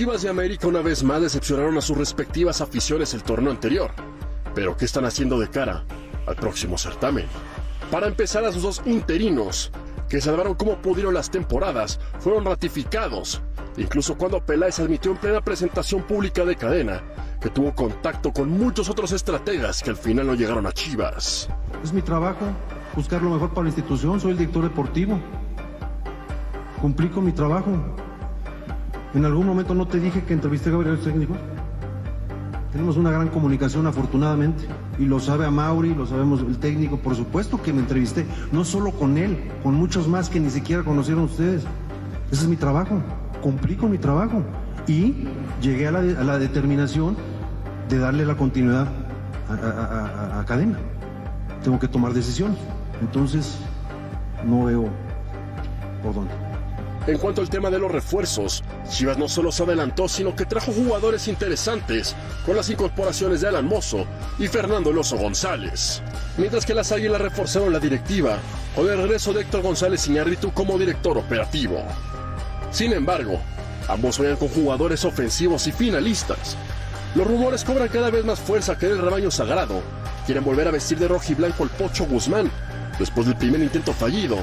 Chivas y América una vez más decepcionaron a sus respectivas aficiones el torneo anterior. Pero ¿qué están haciendo de cara al próximo certamen? Para empezar, a sus dos interinos, que salvaron como pudieron las temporadas, fueron ratificados. Incluso cuando Peláez admitió en plena presentación pública de cadena que tuvo contacto con muchos otros estrategas que al final no llegaron a Chivas. Es mi trabajo buscar lo mejor para la institución, soy el director deportivo. Cumplí con mi trabajo. En algún momento no te dije que entrevisté a Gabriel técnico. Tenemos una gran comunicación afortunadamente y lo sabe a Mauri, lo sabemos el técnico, por supuesto que me entrevisté, no solo con él, con muchos más que ni siquiera conocieron ustedes. Ese es mi trabajo, cumplí con mi trabajo y llegué a la, determinación de darle la continuidad a, a cadena. Tengo que tomar decisiones, entonces no veo por dónde. En cuanto al tema de los refuerzos, Chivas no solo se adelantó, sino que trajo jugadores interesantes con las incorporaciones de Alan Mozo y Fernando Eloso González. Mientras que las Águilas reforzaron la directiva con el regreso de Héctor González Iñárritu como director operativo. Sin embargo, ambos juegan con jugadores ofensivos y finalistas. Los rumores cobran cada vez más fuerza que el rebaño sagrado quieren volver a vestir de rojo y blanco el Pocho Guzmán después del primer intento fallido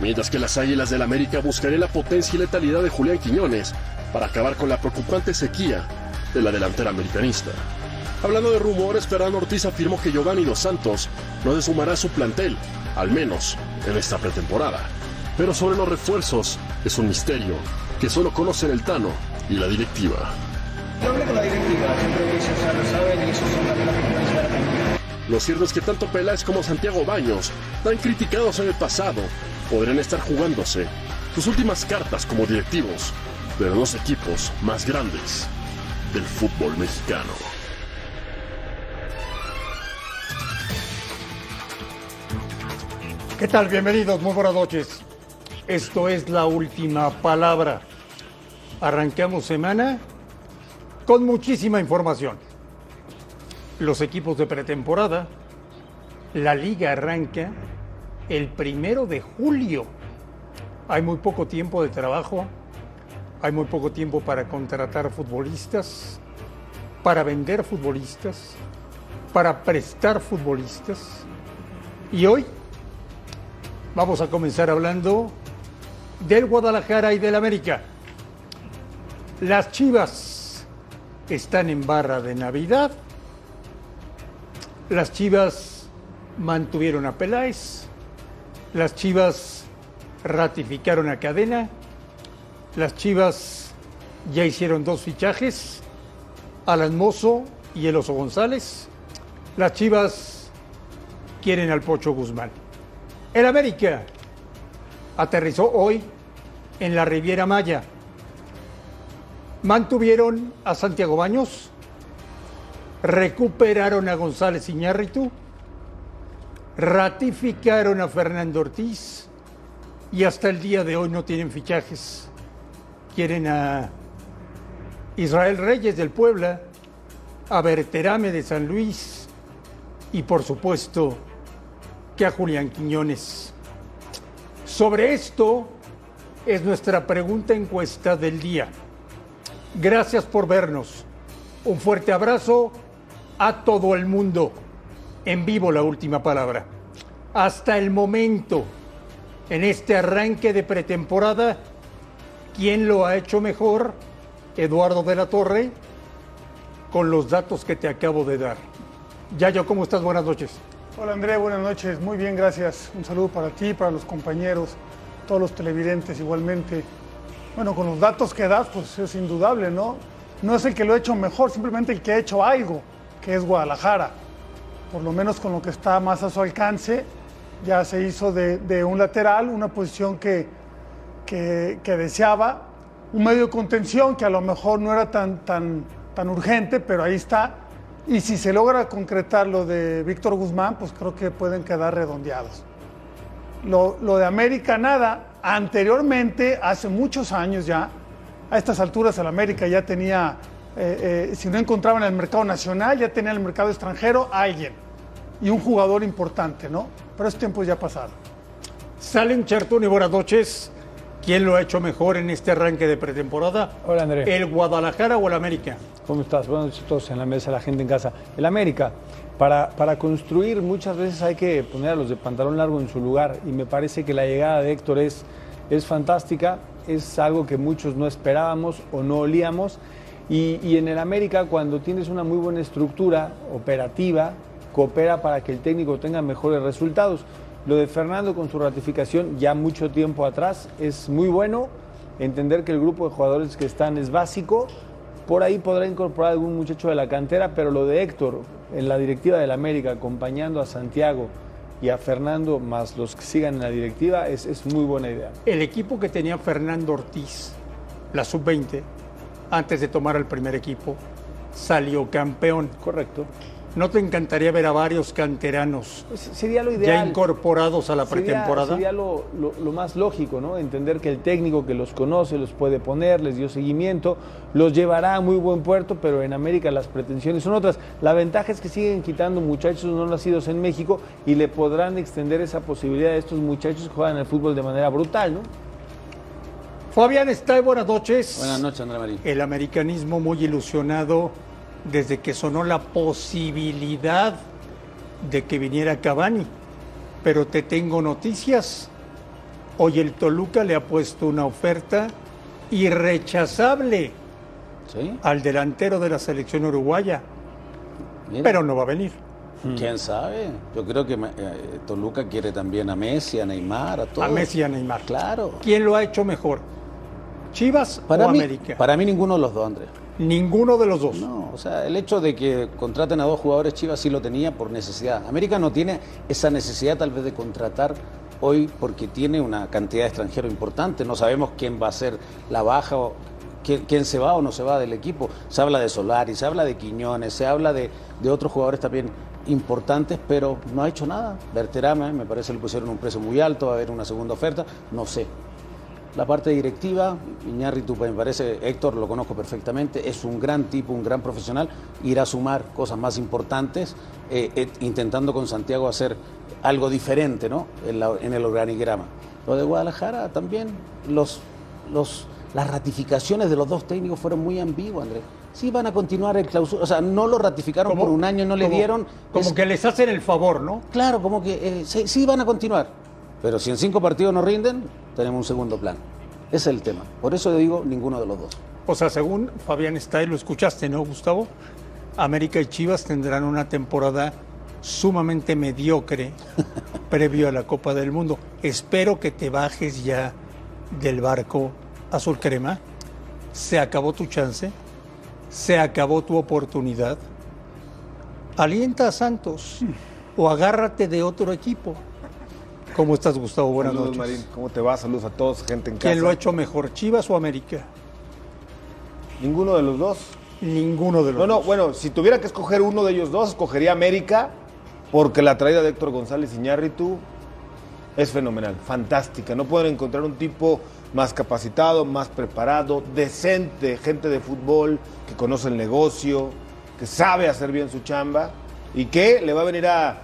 mientras que las Águilas del América buscarían la potencia y letalidad de Julián Quiñones para acabar con la preocupante sequía de la delantera americanista. Hablando de rumores, Fernando Ortiz afirmó que Giovanni Dos Santos no se su plantel, al menos en esta pretemporada. Pero sobre los refuerzos, es un misterio que solo conocen el Tano y la directiva. Yo hablé con la directiva, siempre saben y Lo cierto es que tanto Peláez como Santiago Baños, tan criticados en el pasado, podrían estar jugándose sus últimas cartas como directivos de los dos equipos más grandes del fútbol mexicano. ¿Qué tal? Bienvenidos, muy buenas noches. Esto es la última palabra. Arrancamos semana con muchísima información. Los equipos de pretemporada, la liga arranca el primero de julio. Hay muy poco tiempo de trabajo, hay muy poco tiempo para contratar futbolistas, para vender futbolistas, para prestar futbolistas. Y hoy vamos a comenzar hablando del Guadalajara y del América. Las Chivas están en barra de Navidad. Las Chivas mantuvieron a Peláez. Las Chivas ratificaron a Cadena. Las Chivas ya hicieron dos fichajes, Alan Mozo y el Oso González. Las Chivas quieren al Pocho Guzmán. El América aterrizó hoy en la Riviera Maya. Mantuvieron a Santiago Baños, recuperaron a González Iñárritu, ratificaron a Fernando Ortiz y hasta el día de hoy no tienen fichajes. Quieren a Israel Reyes del Puebla, a Berterame de San Luis y por supuesto que a Julián Quiñones. Sobre esto es nuestra pregunta encuesta del día. Gracias por vernos. Un fuerte abrazo a todo el mundo. En vivo la última palabra. Hasta el momento, en este arranque de pretemporada, ¿quién lo ha hecho mejor? Eduardo de la Torre, con los datos que te acabo de dar. Yayo, ¿cómo estás? Buenas noches. Hola André, buenas noches. Muy bien, gracias. Un saludo para ti, para los compañeros, todos los televidentes igualmente. Bueno, con los datos que das, pues es indudable, ¿no? No es el que lo ha hecho mejor, simplemente el que ha hecho algo, que es Guadalajara. Por lo menos con lo que está más a su alcance, ya se hizo de, un lateral, una posición que, que, que, deseaba, un medio de contención que a lo mejor no era tan, tan, tan urgente, pero ahí está. Y si se logra concretar lo de Víctor Guzmán, pues creo que pueden quedar redondeados. Lo, lo, de América, nada. Anteriormente, hace muchos años ya, a estas alturas el América ya tenía, eh, eh, si no encontraba en el mercado nacional, ya tenía en el mercado extranjero a alguien. Y un jugador importante, ¿no? Pero esos tiempos ya pasaron. Salen Chertón y buenas noches. ¿Quién lo ha hecho mejor en este arranque de pretemporada? Hola, André. ¿El Guadalajara o el América? ¿Cómo estás? Buenas noches a todos en la mesa, la gente en casa. El América, para, para construir muchas veces hay que poner a los de pantalón largo en su lugar y me parece que la llegada de Héctor es, es fantástica, es algo que muchos no esperábamos o no olíamos y, en el América cuando tienes una muy buena estructura operativa, coopera para que el técnico tenga mejores resultados. Lo de Fernando con su ratificación ya mucho tiempo atrás es muy bueno. Entender que el grupo de jugadores que están es básico. Por ahí podrá incorporar algún muchacho de la cantera, pero lo de Héctor en la directiva del América, acompañando a Santiago y a Fernando, más los que sigan en la directiva, es, es muy buena idea. El equipo que tenía Fernando Ortiz, la sub-20, antes de tomar el primer equipo, salió campeón. Correcto. ¿No te encantaría ver a varios canteranos Sería lo ya ideal. incorporados a la pretemporada? Sería, lo, lo- lo más lógico, ¿no? Entender que el técnico que los conoce los puede poner, les dio seguimiento, los llevará a muy buen puerto, pero en América las pretensiones son otras. La ventaja es que siguen quitando muchachos no nacidos en México y le podrán extender esa posibilidad a estos muchachos que juegan el fútbol de manera brutal, ¿no? Fabián está buenas noches. Buenas noches, André Marín. El americanismo muy ilusionado desde que sonó la posibilidad de que viniera Cavani. Pero te tengo noticias. Hoy el Toluca le ha puesto una oferta irrechazable ¿Sí? al delantero de la selección uruguaya, Mira, pero no va a venir. ¿Quién sabe? Yo creo que eh, Toluca quiere también a Messi, a Neymar, a todos. A Messi y a Neymar. Claro. ¿Quién lo ha hecho mejor? ¿Chivas Para o mí, América? para mí ninguno de los dos, Andrés. Ninguno de los dos. No, o sea, el hecho de que contraten a dos jugadores Chivas sí lo tenía por necesidad. América no tiene esa necesidad tal vez de contratar hoy porque tiene una cantidad de extranjeros importante. No sabemos quién va a ser la baja o quién, quién se va o no se va del equipo. Se habla de Solari, se habla de Quiñones, se habla de, de otros jugadores también importantes, pero no ha hecho nada. Berterame, me parece que le pusieron un precio muy alto, va a haber una segunda oferta, no sé. La parte directiva, Iñárritu me parece, Héctor lo conozco perfectamente, es un gran tipo, un gran profesional, irá a sumar cosas más importantes, eh, eh, intentando con Santiago hacer algo diferente ¿no? en, la- en el organigrama. Lo de Guadalajara también, los, los, las ratificaciones de los dos técnicos fueron muy ambiguas, Andrés. Sí van a continuar el clausura, o sea, no lo ratificaron Como- por un año, no le como- dieron... Como es- que les hacen el favor, ¿no? Claro, como que eh, sí, sí van a continuar. Pero si en cinco partidos no rinden, tenemos un segundo plan. Ese es el tema. Por eso digo ninguno de los dos. O sea, según Fabián está y lo escuchaste, ¿no, Gustavo? América y Chivas tendrán una temporada sumamente mediocre previo a la Copa del Mundo. Espero que te bajes ya del barco azul crema. Se acabó tu chance. Se acabó tu oportunidad. Alienta a Santos o agárrate de otro equipo. ¿Cómo estás, Gustavo? Buenas Saludos, noches. Marín. ¿Cómo te va? Saludos a todos, gente en casa. ¿Quién lo ha hecho mejor, Chivas o América? Ninguno de los dos. Ninguno de los No, no, dos. bueno, si tuviera que escoger uno de ellos dos, escogería América, porque la traída de Héctor González Iñárritu es fenomenal, fantástica. No pueden encontrar un tipo más capacitado, más preparado, decente, gente de fútbol, que conoce el negocio, que sabe hacer bien su chamba y que le va a venir a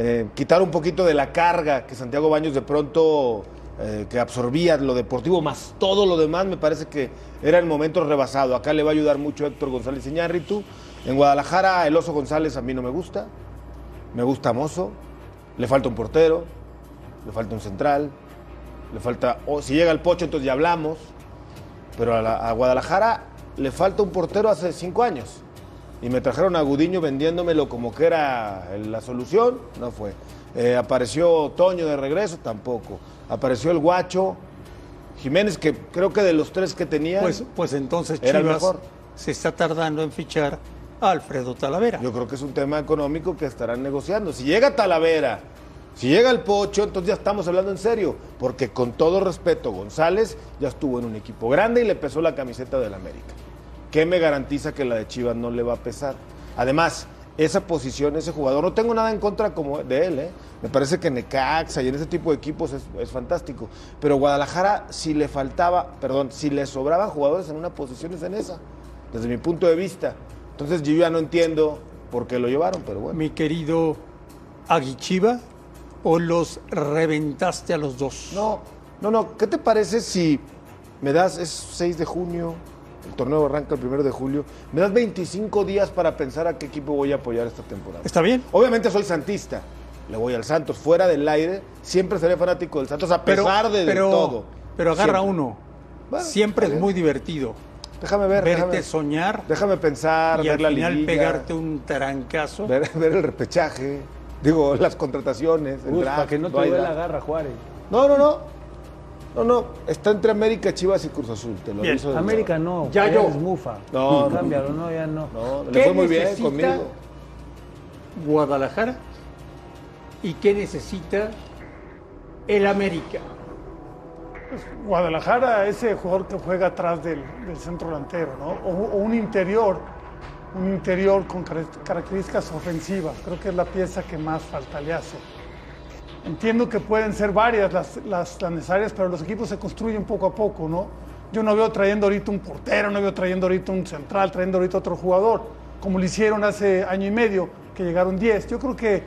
eh, quitar un poquito de la carga que Santiago Baños de pronto eh, que absorbía lo deportivo más todo lo demás me parece que era el momento rebasado. Acá le va a ayudar mucho Héctor González Iñárritu. En Guadalajara el Oso González a mí no me gusta. Me gusta Mozo. Le falta un portero, le falta un central, le falta o si llega el Pocho entonces ya hablamos. Pero a Guadalajara le falta un portero hace cinco años. Y me trajeron a Gudiño vendiéndomelo como que era la solución, no fue. Eh, apareció Toño de regreso, tampoco. Apareció el Guacho, Jiménez, que creo que de los tres que tenía, Pues, pues entonces Era el mejor. se está tardando en fichar a Alfredo Talavera. yo creo que es un tema económico que estarán negociando. Si llega Talavera, si llega el Pocho, entonces ya estamos hablando en serio. Porque con todo respeto, González ya estuvo en un equipo grande y le pesó la camiseta del América. ¿Qué me garantiza que la de Chivas no le va a pesar? Además, esa posición, ese jugador, no tengo nada en contra como de él, ¿eh? Me parece que Necaxa y en ese tipo de equipos es, es fantástico. Pero Guadalajara, si le faltaba, perdón, si le sobraban jugadores en una posición es en esa, desde mi punto de vista. Entonces yo ya no entiendo por qué lo llevaron, pero bueno. Mi querido Aguichiva, o los reventaste a los dos. No, No, no, ¿qué te parece si me das, es 6 de junio, el torneo arranca el 1 de julio, me das 25 días para pensar a qué equipo voy a apoyar esta temporada? ¿Está bien? Obviamente soy santista, le voy al Santos, fuera del aire, siempre seré fanático del Santos a pesar de, de pero- todo. Pero agarra Siempre. uno. Bueno, Siempre es muy divertido Déjame ver, verte déjame, soñar déjame pensar, y ver al la final liguilla, pegarte un tarancazo. ver, ver el repechaje, digo, las contrataciones, el draft, para que no te duela draft. garra, Juárez. No, no, no. No, no. Está entre América, Chivas y Cruz Azul. Te lo Bien. aviso América no. Ya yo. es mufa. No, no, Cámbialo, no, ya no. No, le ¿Qué fue muy bien necesita? conmigo. Guadalajara y qué necesita el América. Guadalajara, ese jugador que juega atrás del, del centro delantero, ¿no? O, o un interior, un interior con car- características ofensivas. Creo que es la pieza que más falta le hace. Entiendo que pueden ser varias las, las, las necesarias, pero los equipos se construyen poco a poco, ¿no? Yo no veo trayendo ahorita un portero, no veo trayendo ahorita un central, trayendo ahorita otro jugador, como lo hicieron hace año y medio, que llegaron 10. Yo creo que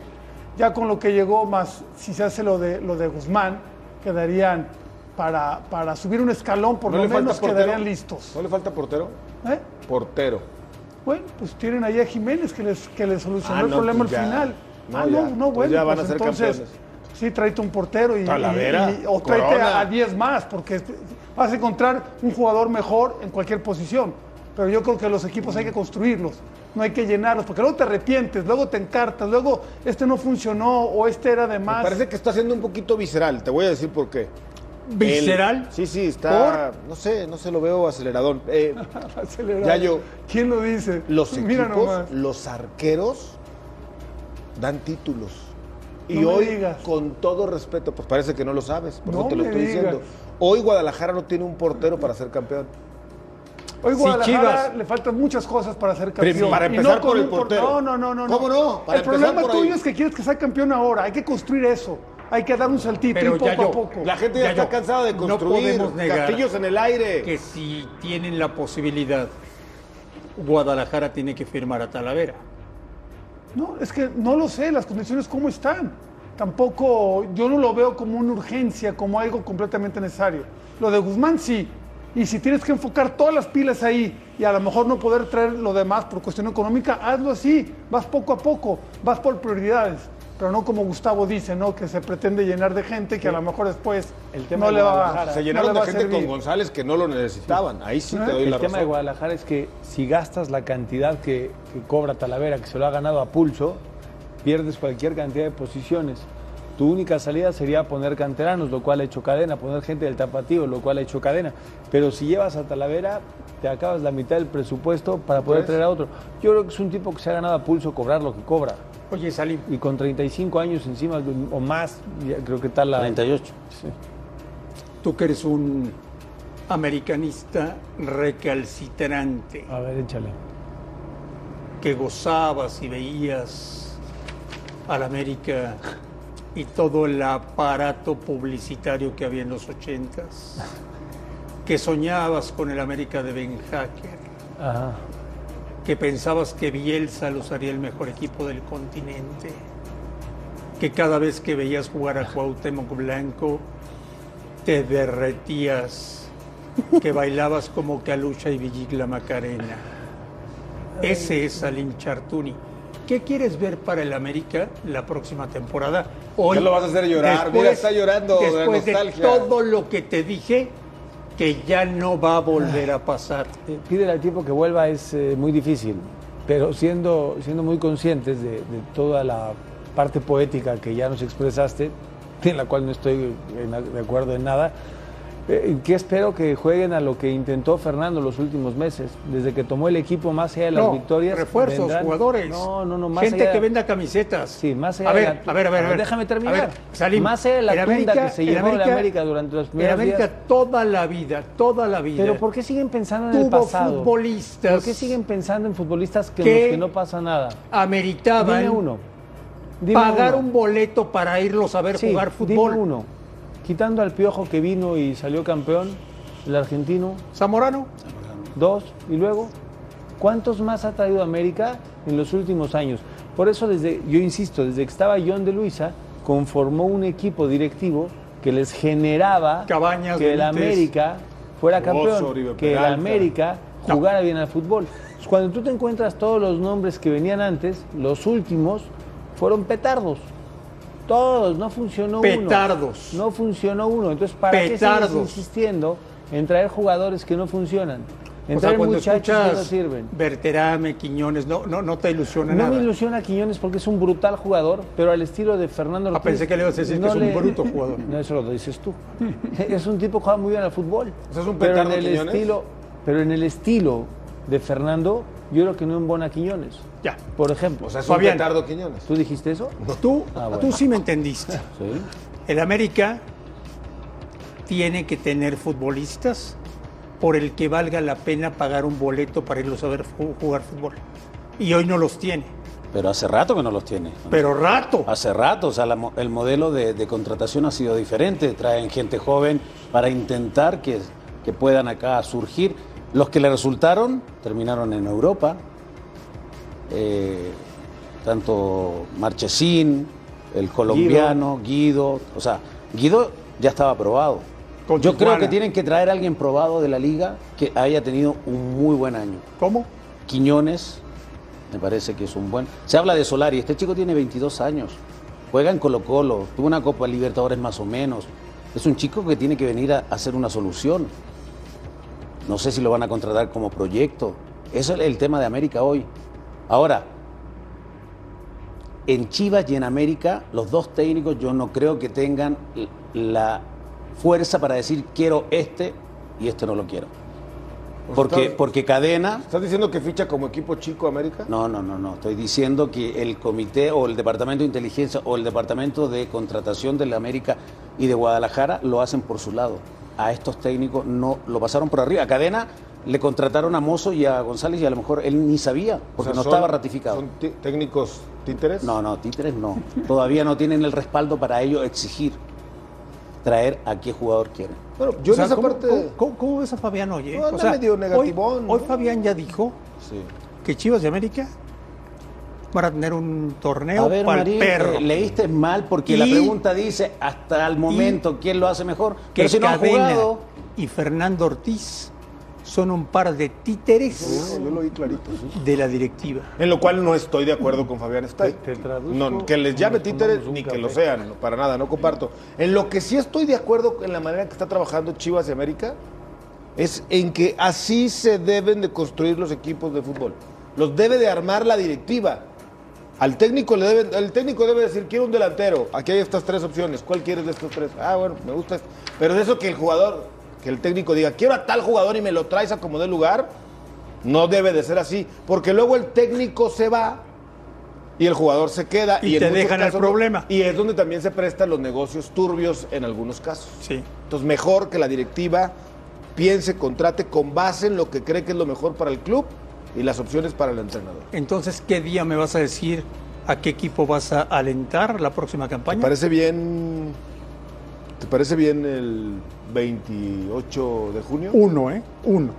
ya con lo que llegó, más si se hace lo de, lo de Guzmán, quedarían para, para subir un escalón, por ¿No lo menos quedarían listos. ¿No le falta portero? ¿Eh? Portero. Bueno, pues tienen ahí a Jiménez que les, que les solucionó Ah, el no, problema pues al final. No, ah, ya. no, no, Pues bueno, ya van pues a ser entonces, campeones. Sí, tráete un portero y, Talavera, y- y- o tráete Corona. a 10 más, porque vas a encontrar un jugador mejor en cualquier posición. Pero yo creo que los equipos hay que construirlos, no hay que llenarlos, porque luego te arrepientes, luego te encartas, luego este no funcionó o este era de Me más. parece que está siendo un poquito visceral. Te voy a decir por qué. ¿Visceral? El- sí, sí, está. No sé, no se lo veo aceleradón. Eh. Ya yo. ¿Quién lo dice? los Mira equipos, nomás. los arqueros, dan títulos. Y No hoy, con todo respeto, pues parece que no lo sabes, por eso No te lo estoy digas. diciendo. Hoy Guadalajara no tiene un portero para ser campeón. Hoy Guadalajara Chivas- le faltan muchas cosas para ser Pero campeón. para empezar no con por el por- portero. No, no, no, no. ¿Cómo no? Para el problema por tuyo ahí. es que quieres que sea campeón ahora. Hay que construir eso. Hay que dar un saltito Pero y poco ya yo- a poco. La gente ya, Ya está yo- cansada de no construir podemos negar castillos en el aire. Que si tienen la posibilidad, Guadalajara tiene que firmar a Talavera. No, es que no lo sé, las condiciones cómo están. Tampoco, yo no lo veo como una urgencia, como algo completamente necesario. Lo de Guzmán sí. Y si tienes que enfocar todas las pilas ahí y a lo mejor no poder traer lo demás por cuestión económica, hazlo así. Vas poco a poco, vas por prioridades. Pero no como Gustavo dice, ¿no? Que se pretende llenar de gente que a lo mejor después El tema no de le va, Guadalajara. Se no llenaron le de va a gente con. González que no lo necesitaban. Ahí sí te doy la El tema de razón. Guadalajara es que si gastas la cantidad que, que cobra Talavera, que se lo ha ganado a pulso, pierdes cualquier cantidad de posiciones. Tu única salida sería poner canteranos, lo cual ha hecho cadena, poner gente del tapatío, lo cual ha hecho cadena. Pero si llevas a Talavera, te acabas la mitad del presupuesto para poder Pues. traer a otro. Yo creo que es un tipo que se ha ganado a pulso cobrar lo que cobra. Oye, Salim, Y con 35 años encima o más, creo que está la... 38. Sí. tú que eres un americanista recalcitrante, A ver, échale. que gozabas y veías al América y todo el aparato publicitario que había en los ochentas, que soñabas con el América de Ben Hacker, Ajá. Que pensabas que Bielsa los haría el mejor equipo del continente, que cada vez que veías jugar a Cuauhtémoc Blanco te derretías, que bailabas como Calucha y Villigla Macarena. Ese es Salim Chartuni. ¿Qué quieres ver para el América la próxima temporada? Hoy, Ya lo vas a hacer llorar. Mira, está llorando de Después de, nostalgia. todo lo que te dije, que ya no va a volver a pasar. Eh, Pídele al tiempo que vuelva es eh, muy difícil, pero siendo, siendo muy conscientes de, toda la parte poética que ya nos expresaste, en la cual no estoy de acuerdo en nada, eh, que espero que jueguen a lo que intentó Fernando los últimos meses, desde que tomó el equipo más allá de las No, victorias. refuerzos, vendrán- jugadores. No, no, no, más Gente allá- que venda camisetas. Sí, más allá a de ver, la- a ver, a ver, a ver. Déjame terminar. A ver, Más allá de la en tunda América- que se en llevó América- América durante los En primeros América días. toda la vida, toda la vida. Pero ¿por qué siguen pensando en el pasado? futbolistas ¿Por qué siguen pensando en futbolistas que, que en los que no pasa nada? ameritaban Dime uno. Dime pagar uno. un boleto para irlos a ver Sí, jugar fútbol? Dime uno. Quitando al Piojo que vino y salió campeón, el argentino, ¿Zamorano? dos, y luego, ¿cuántos más ha traído América en los últimos años? Por eso, desde, yo insisto, desde que estaba John de Luisa, conformó un equipo directivo que les generaba Cabañas, que el. América fuera campeón, que el. América jugara bien al fútbol. Cuando tú te encuentras todos los nombres que venían antes, los últimos fueron petardos. Todos, no funcionó Petardos. uno. No funcionó uno. Entonces, ¿para qué Petardos. sigues insistiendo en traer jugadores que no funcionan? En O sea, traer cuando muchachos que no sirven. Berterame, Quiñones, no, no, no te ilusiona No nada. me ilusiona Quiñones porque es un brutal jugador, pero al estilo de Fernando Ah, Ortiz. pensé que le ibas a decir que es un bruto jugador. No, eso lo dices tú. es un tipo que juega muy bien al fútbol. O sea, es un pero en el Quiñones. estilo, pero en el estilo de Fernando, yo creo que no embona Quiñones. Ya. Por ejemplo, O sea, es un Fabián. petardo Quiñones. ¿tú dijiste eso? Tú, Ah, bueno. tú sí me entendiste. Sí. El América tiene que tener futbolistas por el que valga la pena pagar un boleto para irlos a ver jugar fútbol. Y hoy no los tiene. Pero hace rato que no los tiene. Pero rato. Hace rato, o sea, la el modelo de, de contratación ha sido diferente. Traen gente joven para intentar que, que puedan acá surgir. Los que le resultaron terminaron en Europa. Eh, tanto Marchesín, el colombiano, Guido. O sea, Guido ya estaba aprobado. Con Yo creo que tienen que traer a alguien probado de la liga que haya tenido un muy buen año. ¿Cómo? Quiñones, me parece que es un buen. Se habla de Solari, este chico tiene 22 años, juega en Colo-Colo, tuvo una Copa Libertadores más o menos. Es un chico que tiene que venir a hacer una solución. No sé si lo van a contratar como proyecto. Eso es el tema de América hoy. Ahora, en Chivas y en América, los dos técnicos yo no creo que tengan la fuerza para decir quiero este y este no lo quiero. Porque, estás- porque Cadena ¿Estás diciendo que ficha como equipo chico América? no, no, no, no. Estoy diciendo que el comité o el departamento de inteligencia o el departamento de contratación de la América y de Guadalajara lo hacen por su lado. A estos técnicos no lo pasaron por arriba. A Cadena le contrataron a Mozo y a González y a lo mejor él ni sabía porque O sea, no son- estaba ratificado. ¿Son técnicos títeres? No, no, títeres no. Todavía no tienen el respaldo para ello exigir traer a qué jugador quieren. Bueno, yo O sea, en esa ¿cómo, parte... cómo- cómo- cómo ves a Fabián hoy? eh? No, O sea, medio hoy, negativón, hoy ¿no? Fabián ya dijo Sí. que Chivas de América van a tener un torneo ver, para el perro. eh, leíste mal porque la pregunta dice hasta el momento quién lo hace mejor. que Pero si no jugado, y Fernando Ortiz son un par de títeres Yo lo oí clarito. sí. de la directiva. En lo cual no estoy de acuerdo con Fabián Stay. Te- te traduzco No, que les llame títeres ni que lo sean, no, para nada, no comparto. En lo que sí estoy de acuerdo en la manera que está trabajando Chivas de América es en que así se deben de construir los equipos de fútbol. Los debe de armar la directiva. Al técnico le debe, el técnico debe decir, quiero un delantero, aquí hay estas tres opciones, ¿cuál quieres de estos tres? Ah, bueno, me gusta este. Pero de eso que el jugador, que el técnico diga, quiero a tal jugador y me lo traes a como dé lugar, no debe de ser así, porque luego el técnico se va y el jugador se queda Y en te dejan el problema. Y es donde también se prestan los negocios turbios en algunos casos. Sí. Entonces, mejor que la directiva piense, contrate con base en lo que cree que es lo mejor para el club y las opciones para el entrenador. Entonces, ¿qué día me vas a decir a qué equipo vas a alentar la próxima ¿Te campaña? parece bien? ¿Te parece bien el 28 de junio? Uno, ¿eh? Uno.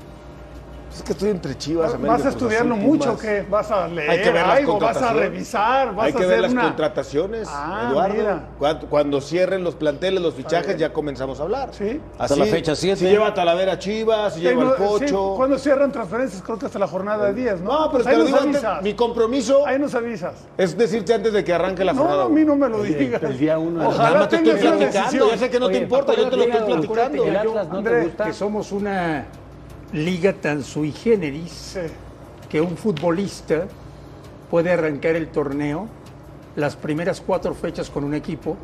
Es que estoy entre Chivas, América, ¿Vas a Cruz estudiarlo Azul, mucho o qué? ¿Vas a leer Hay que ver las algo? ¿Vas a revisar? ¿Vas Hay a que ver hacer las una... contrataciones, Ah, Eduardo. mira. Cuando, cuando cierren los planteles, los fichajes, ya comenzamos a hablar. Sí. Hasta la fecha siete. Si lleva Talavera Chivas, si Sí, lleva no, el Pocho. sí, ¿Cuándo cierran transferencias? Creo que hasta la jornada de 10, ¿no? No, pero Pues te digo antes, avisas. mi compromiso Ahí nos avisas. es decirte antes de que arranque la No, jornada. a mí no me lo digas. el día uno Ojalá más te estoy platicando, ya sé que no te importa, yo te lo estoy platicando. No. Que somos una liga tan sui generis Sí. que un futbolista puede arrancar el torneo las primeras cuatro fechas con un equipo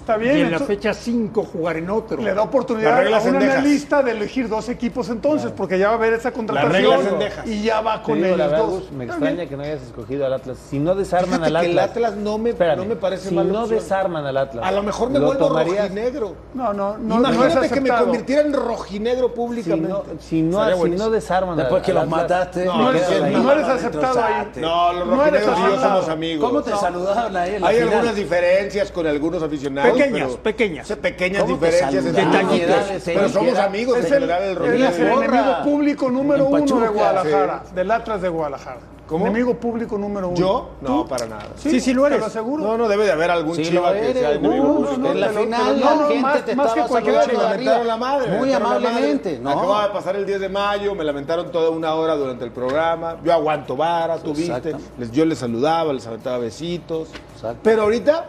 Está bien. y en la fecha cinco jugar en otro. Le da oportunidad a un endejas. analista de elegir dos equipos entonces, porque ya va a haber esa contratación y ya va con digo ellos verdad, dos. Me Está extraña bien. que no hayas escogido al Atlas. Si no desarman Fíjate al que el Atlas. Atlas no me- Espérame, no me parece Si mala no opción. desarman al Atlas. A lo mejor me ¿lo vuelvo tomarías? rojinegro. No, no, no, no Imagínate que me convirtiera en rojinegro Si públicamente. no, si no, si no desarman al- Después que al los Atlas, mataste, No, No no, eres, no, no no, eres aceptado ahí. No, los No rojinegros y yo somos amigos. ¿Cómo te saludaban ahí en la Hay algunas diferencias con algunos aficionados. Pequeñas, pero- pequeñas. Sí, pequeñas ¿Cómo te diferencias. Detallitos. Pero somos amigos en Es el, el es el enemigo público número En uno de Guadalajara, del Atlas de Guadalajara. ¿Cómo? Enemigo público número uno. ¿Yo? No, para nada. Sí, sí lo eres. Te lo aseguro. No, no, debe de haber algún Sí, chiva que sea no, enemigo no, público. no, en la te lo- final la no, gente más- te más que cualquiera, saludando Me lamentaron la madre. Muy amablemente. ¿no? Acababa de pasar el 10 de mayo, me lamentaron toda una hora durante el programa. Yo aguanto vara, tú viste. Yo les saludaba, les aventaba besitos. Exacto. Pero ahorita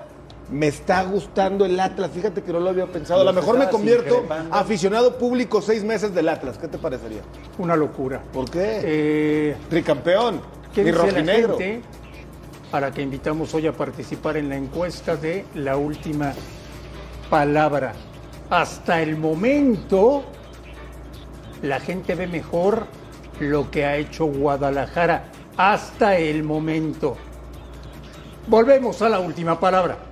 me está gustando el Atlas. Fíjate que no lo había pensado. A lo mejor me convierto aficionado público seis meses del Atlas. ¿Qué te parecería? Una locura. ¿Por qué? Eh, Tricampeón. ¿Qué Mi dice la rojinegro. a la que invitamos hoy a participar en la encuesta de la última palabra? Hasta el momento, la gente ve mejor lo que ha hecho Guadalajara. Hasta el momento. Volvemos a la última palabra.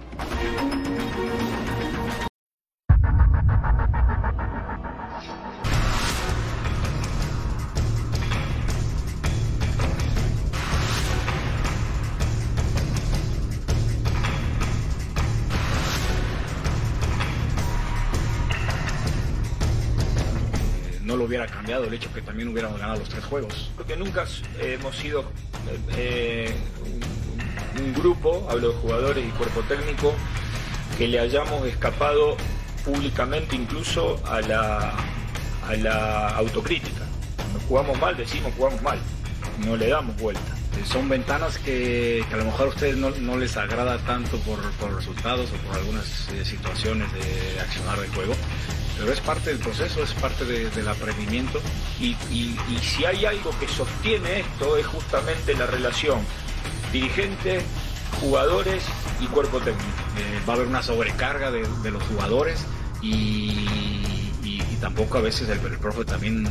Eh, no lo hubiera cambiado el hecho que también hubiéramos ganado los tres juegos. Porque nunca eh, hemos sido eh, un, grupo, hablo de jugadores y cuerpo técnico, que le hayamos escapado públicamente incluso a la, a la autocrítica. Cuando jugamos mal, decimos jugamos mal, no le damos vuelta. Eh, Son ventanas que, a lo mejor a ustedes no, no les agrada tanto por, por resultados o por algunas eh, situaciones de accionar de juego, pero es parte del proceso, es parte de- del aprendimiento. Y- y si hay algo que sostiene esto es justamente la relación dirigente, jugadores y cuerpo técnico. Eh, va a haber una sobrecarga de, los jugadores y, tampoco a veces el, profe también no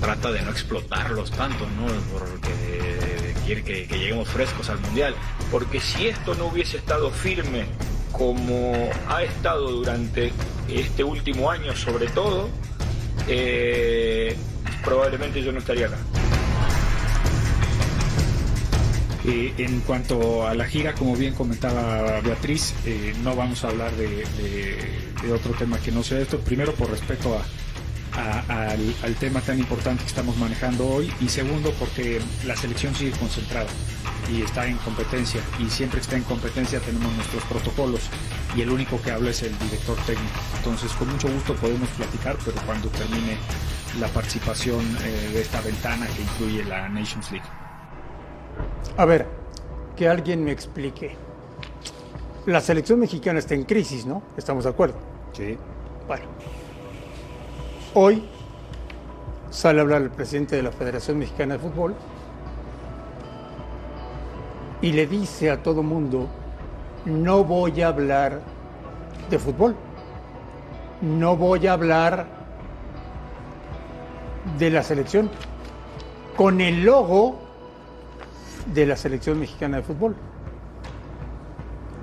trata de no explotarlos tanto, ¿no? Porque quiere que, que lleguemos frescos al mundial. Porque si esto no hubiese estado firme como ha estado durante este último año sobre todo, eh, probablemente yo no estaría acá. Eh, en cuanto a la gira, como bien comentaba Beatriz, eh, no vamos a hablar de, otro tema que no sea esto. Primero, por respeto a- al tema tan importante que estamos manejando hoy. Y segundo, porque la selección sigue concentrada y está en competencia. Y siempre que está en competencia tenemos nuestros protocolos. Y el único que habla es el director técnico. Entonces, con mucho gusto podemos platicar, pero cuando termine la participación eh, de esta ventana que incluye la Nations League. A ver, que alguien me explique. La selección mexicana está en crisis, ¿no? ¿Estamos de acuerdo? Sí. Bueno. Hoy sale a hablar el presidente de la Federación Mexicana de Fútbol y le dice a todo mundo, no voy a hablar de fútbol, no voy a hablar de la selección, con el logo de la selección mexicana de fútbol.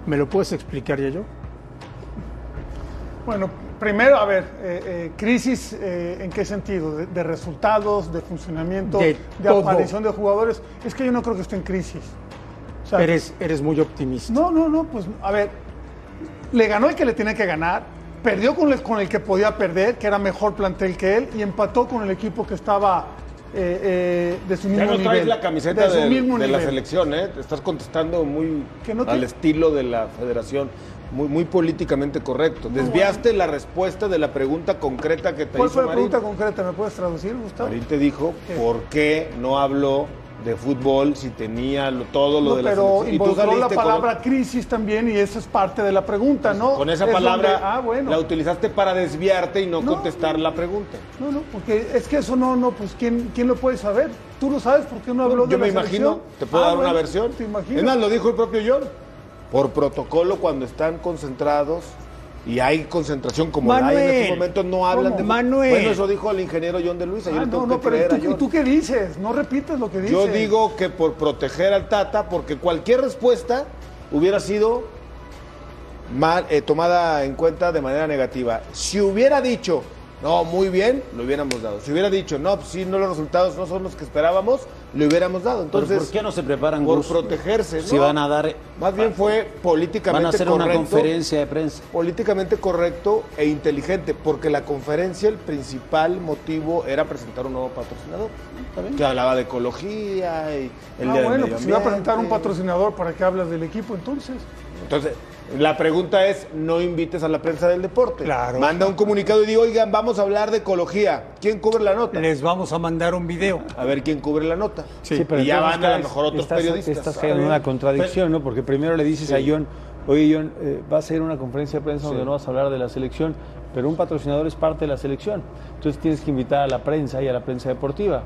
¿Me lo puedes explicar ya yo? Bueno, primero, a ver, eh, eh, crisis, eh, ¿en qué sentido? De, de resultados, de funcionamiento, De aparición de jugadores. Es que yo no creo que esté en crisis. O sea, Eres, eres muy optimista. No, no, no, pues a ver, le ganó el que le tenía que ganar, perdió con el, con el que podía perder, que era mejor plantel que él, y empató con el equipo que estaba eh, eh, de su mismo Ya no traes nivel. la camiseta de la nivel. selección, ¿eh? Te estás contestando muy Que no te- al estilo de la federación, muy, muy políticamente correcto. Desviaste la respuesta de la pregunta concreta que te ¿Cuál hizo fue la Marín. pregunta concreta? ¿Me puedes traducir, Gustavo? Marín te dijo ¿Qué? por qué no habló de fútbol si tenía lo- todo lo No, de la pero selección. Y tú involucró la con- palabra crisis también y eso es parte de la pregunta, ¿no? Con esa Es palabra donde- ah, bueno. la utilizaste para desviarte y no, No, contestar la pregunta. No, no, porque es que eso no, no, pues ¿quién, quién lo puede saber? ¿Tú lo sabes por qué no habló de Yo la me imagino, selección? te puedo Ah, dar una versión. Te imagino. Es más, lo dijo el propio John. Por protocolo, cuando están concentrados y hay concentración como la hay en estos momentos, no hablan ¿cómo? de Manuel. Bueno, eso dijo el ingeniero John de Luisa. Yo Ah, no, no, pero ¿tú, John. ¿tú qué dices? No repites lo que dices. Yo digo que por proteger al Tata, porque cualquier respuesta hubiera sido mal, eh, tomada en cuenta de manera negativa. Si hubiera dicho, no, muy bien, lo hubiéramos dado. Si hubiera dicho, no, pues sí, no, los resultados no son los que esperábamos, le hubiéramos dado. Entonces, ¿por qué no se preparan por Gus? protegerse? Si ¿no? van a dar. Más bien fue políticamente Van a hacer correcto. una conferencia de prensa. Políticamente correcto e inteligente, porque la conferencia, el principal motivo era presentar un nuevo patrocinador. Que hablaba de ecología y el ah, día del bueno, pues si va a presentar un patrocinador, ¿para qué hablas del equipo entonces? Entonces, la pregunta es, no invites a la prensa del deporte. Claro. Manda un comunicado y digo, oigan, vamos a hablar de ecología. ¿Quién cubre la nota? Les vamos a mandar un video. A ver quién cubre la nota. Sí. y ya van a lo mejor otros estás, periodistas. Estás A cayendo en ver. una contradicción, ¿no? Porque primero le dices a John, oye John, eh, va a ser una conferencia de prensa donde no vas a hablar de la selección, pero un patrocinador es parte de la selección. Entonces tienes que invitar a la prensa y a la prensa deportiva.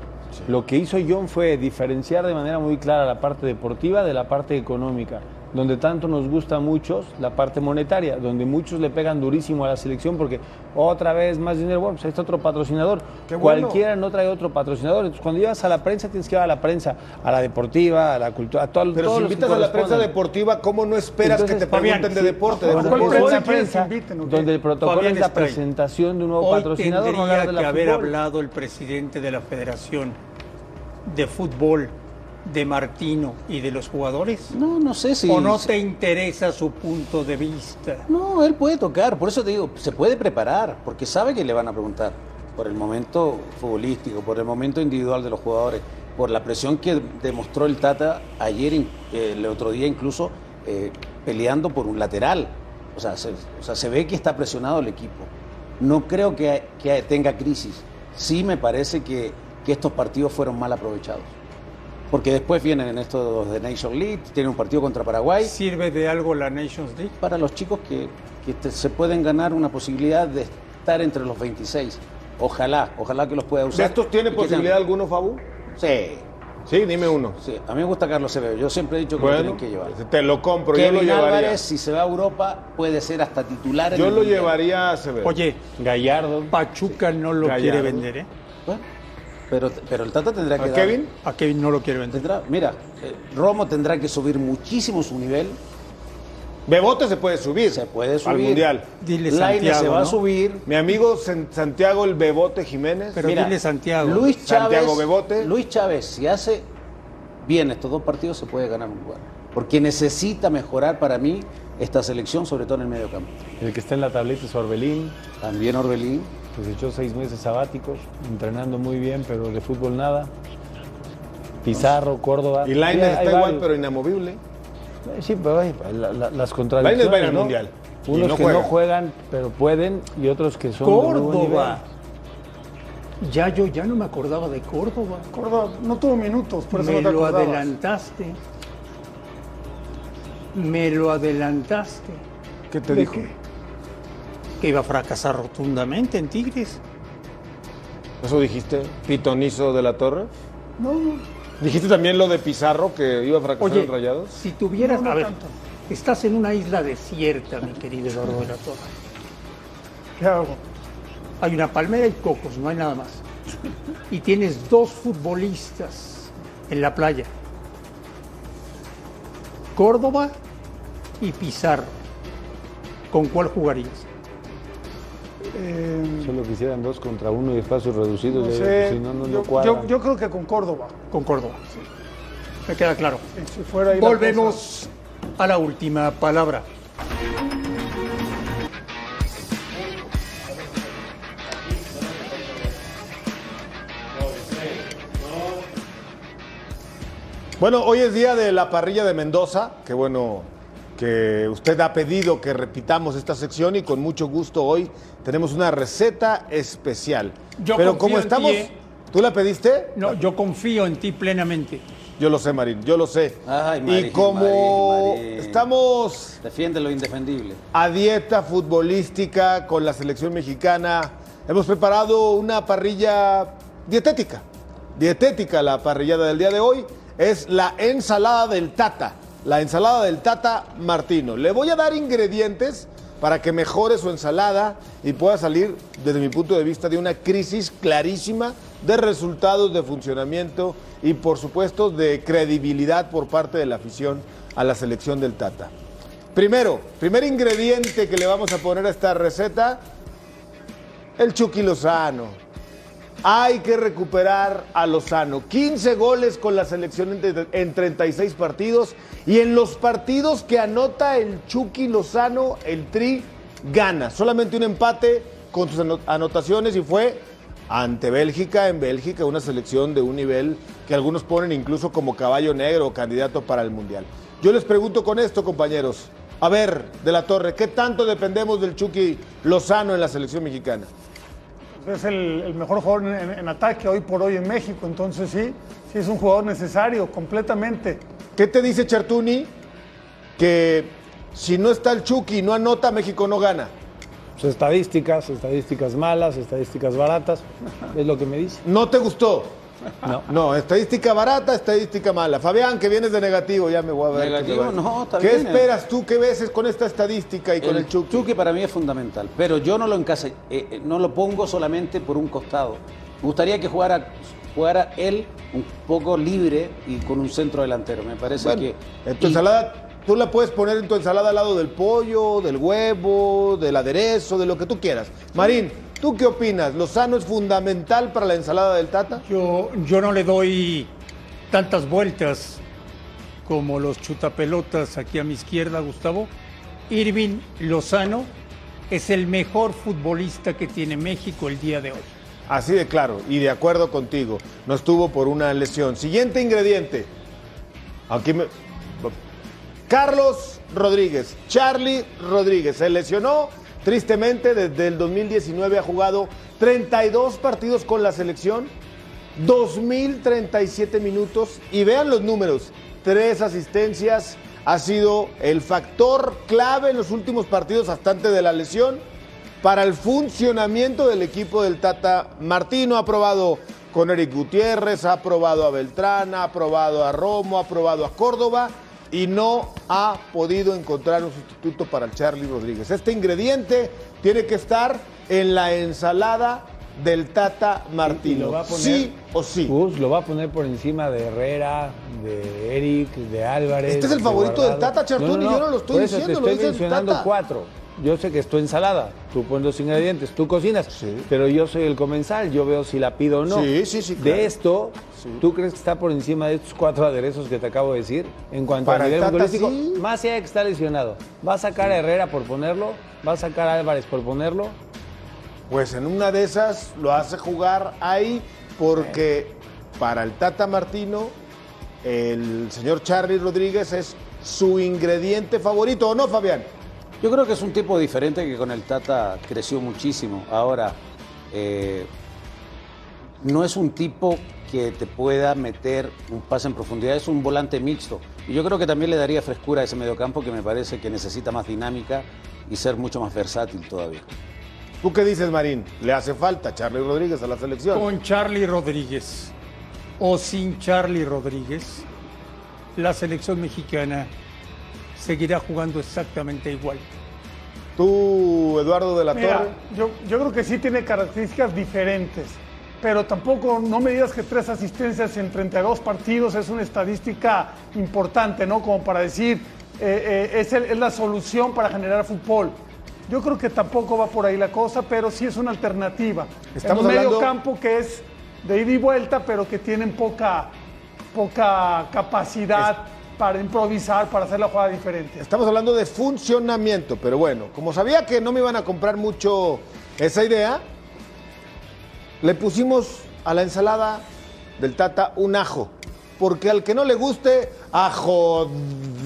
Lo que hizo John fue diferenciar de manera muy clara la parte deportiva de la parte económica, donde tanto nos gusta a muchos la parte monetaria, donde muchos le pegan durísimo a la selección porque otra vez más dinero, bueno, pues ahí está otro patrocinador. Qué bueno. Cualquiera no trae otro patrocinador. Entonces, cuando llevas a la prensa, tienes que llevar a la prensa, a la deportiva, a la cultura, a todo, Pero todos si invitas a la prensa deportiva, ¿cómo no esperas Entonces, que te Fabián, pregunten de deporte? De Bueno, ¿Cuál fútbol? es prensa prensa inviten donde el protocolo Fabián es la presentación de un nuevo Hoy patrocinador, no tendría hablar de que haber fútbol. hablado el presidente de la Federación de Fútbol de Martino y de los jugadores. No, no sé si. ¿O no te interesa su punto de vista? No, él puede tocar, por eso te digo, se puede preparar, porque sabe que le van a preguntar por el momento futbolístico, por el momento individual de los jugadores, por la presión que demostró el Tata ayer, el otro día incluso, eh, peleando por un lateral. O sea, se, o sea, se ve que está presionado el equipo. No creo que, que tenga crisis. Sí me parece que, que estos partidos fueron mal aprovechados. Porque después vienen en estos de Nation League, tienen un partido contra Paraguay ¿Sirve de algo la Nations League? para los chicos que, que te- se pueden ganar una posibilidad de estar entre los 26. Ojalá, ojalá que los pueda usar. ¿De estos tiene posibilidad tengan- alguno, Fabu? Sí, Sí, dime uno. sí. A mí me gusta Carlos Acevedo. Yo siempre he dicho que lo tienen que llevar. te lo compro, yo Kevin lo llevaría. Álvarez, si se va a Europa, puede ser hasta titular en Yo el lo Mundial. llevaría a Acevedo. Oye, Gallardo. Pachuca no lo Gallardo. quiere vender, ¿eh? Bueno, pero, pero el Tata tendrá que ¿A dar- Kevin? A Kevin no lo quiere vender. tendrá- mira, eh, Romo tendrá que subir muchísimo su nivel. Bebote se puede subir. Se puede subir. Al Mundial. Dile Lainez se Santiago, va a subir. Mi amigo San- Santiago el Bebote Jiménez. Pero dile Santiago. Luis Chávez, Santiago Bebote. Luis Chávez, si hace bien estos dos partidos, se puede ganar un lugar. Porque necesita mejorar para mí esta selección, sobre todo en el medio campo. El que está en la tableta es Orbelín, También Orbelín. Que se echó seis meses sabáticos, entrenando muy bien, pero de fútbol nada. Pizarro, Córdoba. y Lainez está igual, varios. pero inamovible. Sí, pero ay, la- la- las contradicciones. Lainez va a ir al ¿no? Mundial, Unos no que juega. no juegan, pero pueden, y otros que son. Córdoba. Ya yo ya no me acordaba de Córdoba. Córdoba no tuvo minutos, por eso me no te lo acordabas. adelantaste. Me lo adelantaste. ¿Qué te ¿De dijo? qué? Que iba a fracasar rotundamente en Tigres. ¿Eso dijiste? ¿Pitonizo de la Torre? No, ¿Dijiste también lo de Pizarro que iba a fracasar Oye, en Rayados? si tuvieras. No, no a ver, tanto. estás en una isla desierta, mi querido Eduardo de la Torre. ¿qué hago? Hay una palmera y cocos, no hay nada más. Y tienes dos futbolistas en la playa. Córdoba y Pizarro. ¿Con cuál jugarías? Eh, Solo quisieran dos contra uno y espacios reducidos. no ya, sé, si no, no, no yo, cuadra. yo- yo creo que con Córdoba. Con Córdoba. Me queda claro. Si fuera ahí la Volvemos a la última palabra. Bueno, hoy es día de la parrilla de Mendoza. Qué bueno que usted ha pedido que repitamos esta sección y con mucho gusto hoy tenemos una receta especial. Yo Pero confío como en estamos, ti, ¿eh? ¿tú la pediste? No, yo confío en ti plenamente. Yo lo sé, Marín, yo lo sé. Ay, y como Marín, Marín. estamos Defiende lo indefendible. a dieta futbolística con la selección mexicana, hemos preparado una parrilla dietética. Dietética la parrillada del día de hoy es la ensalada del Tata. La ensalada del Tata Martino. Le voy a dar ingredientes para que mejore su ensalada y pueda salir, desde mi punto de vista, de una crisis clarísima de resultados de funcionamiento y, por supuesto, de credibilidad por parte de la afición a la selección del Tata. Primero, primer ingrediente que le vamos a poner a esta receta, el Chucky Lozano. Hay que recuperar a Lozano. 15 goles con la selección en, en 36 partidos. Y en los partidos que anota el Chucky Lozano, el Tri gana. Solamente un empate con sus ano- anotaciones y fue ante Bélgica, en Bélgica, una selección de un nivel que algunos ponen incluso como caballo negro candidato para el Mundial. Yo les pregunto con esto, compañeros. A ver, de la Torre, ¿qué tanto dependemos del Chucky Lozano en la selección mexicana? Es el, el mejor jugador en, en- en ataque hoy por hoy en México, entonces sí, sí es un jugador necesario completamente. ¿Qué te dice Chertuni? Que si no está el Chucky y no anota, México no gana. Pues estadísticas, estadísticas malas, estadísticas baratas, es lo que me dice. ¿No te gustó? No. No, estadística barata, estadística mala. Fabián, que vienes de negativo, ya me voy a ver. Negativo, no, ¿Qué bien. esperas tú? ¿Qué ves con esta estadística y con el Chucky? para mí es fundamental, pero yo no lo encase, eh, eh, no lo pongo solamente por un costado. Me gustaría que jugara, jugara él un poco libre y con un centro delantero. Me parece Bueno, que en tu y- ensalada, tú la puedes poner en tu ensalada al lado del pollo, del huevo, del aderezo, de lo que tú quieras. Marín, ¿tú qué opinas? ¿Lozano es fundamental para la ensalada del Tata? Yo, yo no le doy tantas vueltas como los chutapelotas aquí a mi izquierda, Gustavo. Irving Lozano es el mejor futbolista que tiene México el día de hoy. Así de claro y de acuerdo contigo. No estuvo por una lesión. Siguiente ingrediente. Aquí me... Carlos Rodríguez. Charlie Rodríguez. Se lesionó tristemente. Desde el 2019 ha jugado 32 partidos con la selección. 2.037 minutos. Y vean los números. Tres asistencias. Ha sido el factor clave en los últimos partidos hasta antes de la lesión para el funcionamiento del equipo del Tata Martino. Ha probado con Eric Gutiérrez, ha probado a Beltrán, ha probado a Romo, ha probado a Córdoba y no ha podido encontrar un sustituto para el Charlie Rodríguez. Este ingrediente tiene que estar en la ensalada del Tata Martino. poner- sí o sí. Gus lo va a poner por encima de Herrera, de Eric, de Álvarez. Este es el de favorito del. Tata, Chartuni, yo no lo estoy Por eso diciendo, lo te dice estoy el mencionando Tata. cuatro. Yo sé que es tu ensalada, tú pones los ingredientes, tú cocinas, pero yo soy el comensal, yo veo si la pido o no. Sí, sí, sí, claro. De esto, ¿tú crees que está por encima de estos cuatro aderezos que te acabo de decir? En cuanto Para a el nivel futbolístico, sí. más allá de que está lesionado, ¿va a sacar a Herrera por ponerlo? ¿Va a sacar a Álvarez por ponerlo? Pues en una de esas lo hace jugar ahí porque para el Tata Martino el señor Charlie Rodríguez es su ingrediente favorito, ¿o no, Fabián? Yo creo que es un tipo diferente que con el Tata creció muchísimo. Ahora, eh, no es un tipo que te pueda meter un pase en profundidad, es un volante mixto. Y yo creo que también le daría frescura a ese mediocampo que me parece que necesita más dinámica y ser mucho más versátil todavía. ¿Tú qué dices, Marín? ¿Le hace falta Charlie Rodríguez a la selección? Con Charlie Rodríguez o sin Charlie Rodríguez, la selección mexicana seguirá jugando exactamente igual. Tú, Eduardo de la Mira, Torre. yo, yo creo que sí tiene características diferentes, pero tampoco no me digas que tres asistencias en 32 partidos es una estadística importante, ¿no? Como para decir, eh, eh, es, el- es la solución para generar fútbol. Yo creo que tampoco va por ahí la cosa, pero sí es una alternativa. Estamos en un medio hablando- campo que es de ida y vuelta, pero que tienen poca, poca capacidad para improvisar, para hacer la jugada diferente. Estamos hablando de funcionamiento, pero bueno, como sabía que no me iban a comprar mucho esa idea, le pusimos a la ensalada del Tata un ajo. Porque al que no le guste, ajo,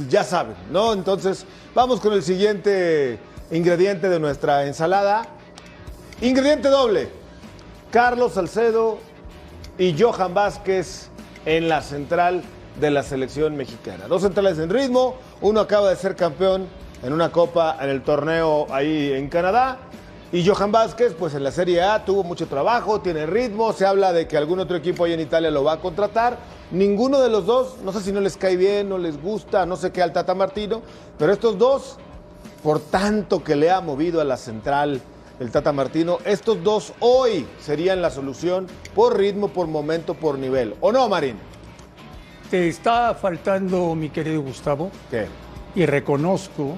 ya saben, ¿no? Entonces, vamos con el siguiente ingrediente de nuestra ensalada. Ingrediente doble. Carlos Salcedo y Johan Vázquez en la central de la selección mexicana. Dos centrales en ritmo, uno acaba de ser campeón en una copa en el torneo ahí en Canadá. Y Johan Vázquez, pues en la Serie A tuvo mucho trabajo, tiene ritmo, se habla de que algún otro equipo ahí en Italia lo va a contratar. Ninguno de los dos, no sé si no les cae bien, no les gusta, no sé qué al Tata Martino, pero estos dos, por tanto que le ha movido a la central el Tata Martino, estos dos hoy serían la solución por ritmo, por momento, por nivel. ¿O no, Marín? Te está faltando, mi querido Gustavo, ¿Qué? y reconozco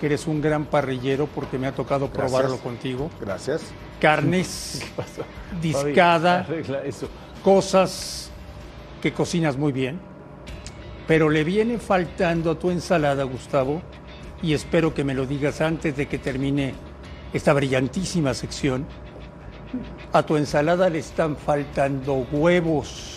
que eres un gran parrillero porque me ha tocado Gracias. probarlo contigo. Gracias. Carnes, discada, eso. cosas que cocinas muy bien, pero le viene faltando a tu ensalada, Gustavo, y espero que me lo digas antes de que termine esta brillantísima sección. A tu ensalada le están faltando huevos.